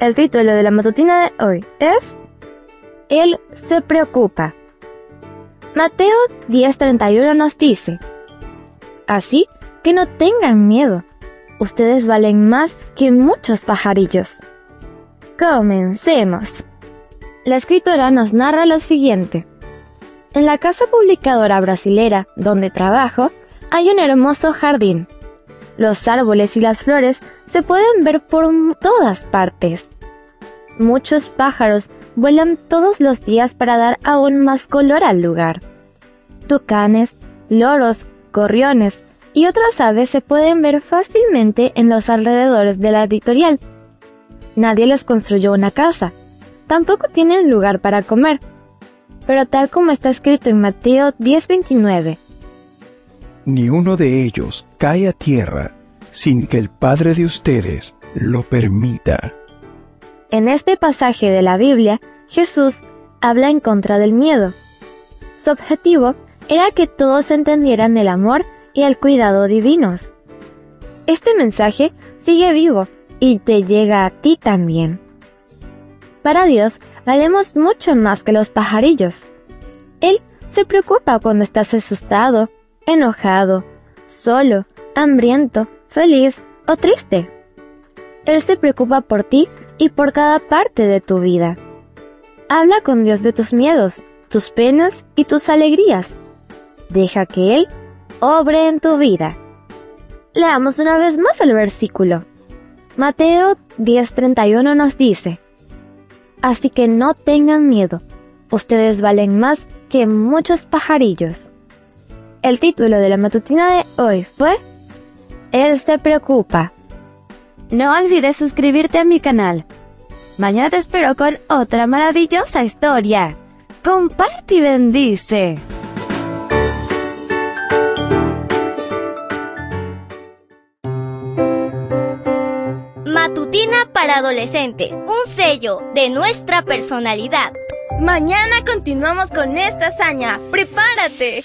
El título de la matutina de hoy es Él se preocupa. Mateo 10:31 nos dice, Así que no tengan miedo, ustedes valen más que muchos pajarillos. Comencemos. La escritora nos narra lo siguiente. En la casa publicadora brasilera donde trabajo, hay un hermoso jardín. Los árboles y las flores se pueden ver por todas partes. Muchos pájaros vuelan todos los días para dar aún más color al lugar. Tucanes, loros, gorriones y otras aves se pueden ver fácilmente en los alrededores de la editorial. Nadie les construyó una casa, tampoco tienen lugar para comer, pero tal como está escrito en Mateo 10:29, ni uno de ellos cae a tierra sin que el Padre de ustedes lo permita. En este pasaje de la Biblia, Jesús habla en contra del miedo. Su objetivo era que todos entendieran el amor y el cuidado divinos. Este mensaje sigue vivo y te llega a ti también. Para Dios valemos mucho más que los pajarillos. Él se preocupa cuando estás asustado, enojado, solo, hambriento, feliz o triste. Él se preocupa por ti y por cada parte de tu vida. Habla con Dios de tus miedos, tus penas y tus alegrías. Deja que Él obre en tu vida. Leamos una vez más el versículo. Mateo 10:31 nos dice, Así que no tengan miedo, ustedes valen más que muchos pajarillos. El título de la matutina de hoy fue Él se preocupa. No olvides suscribirte a mi canal. Mañana te espero con otra maravillosa historia. Comparte y bendice. Matutina para adolescentes, un sello de nuestra personalidad. Mañana continuamos con esta hazaña. ¡Prepárate!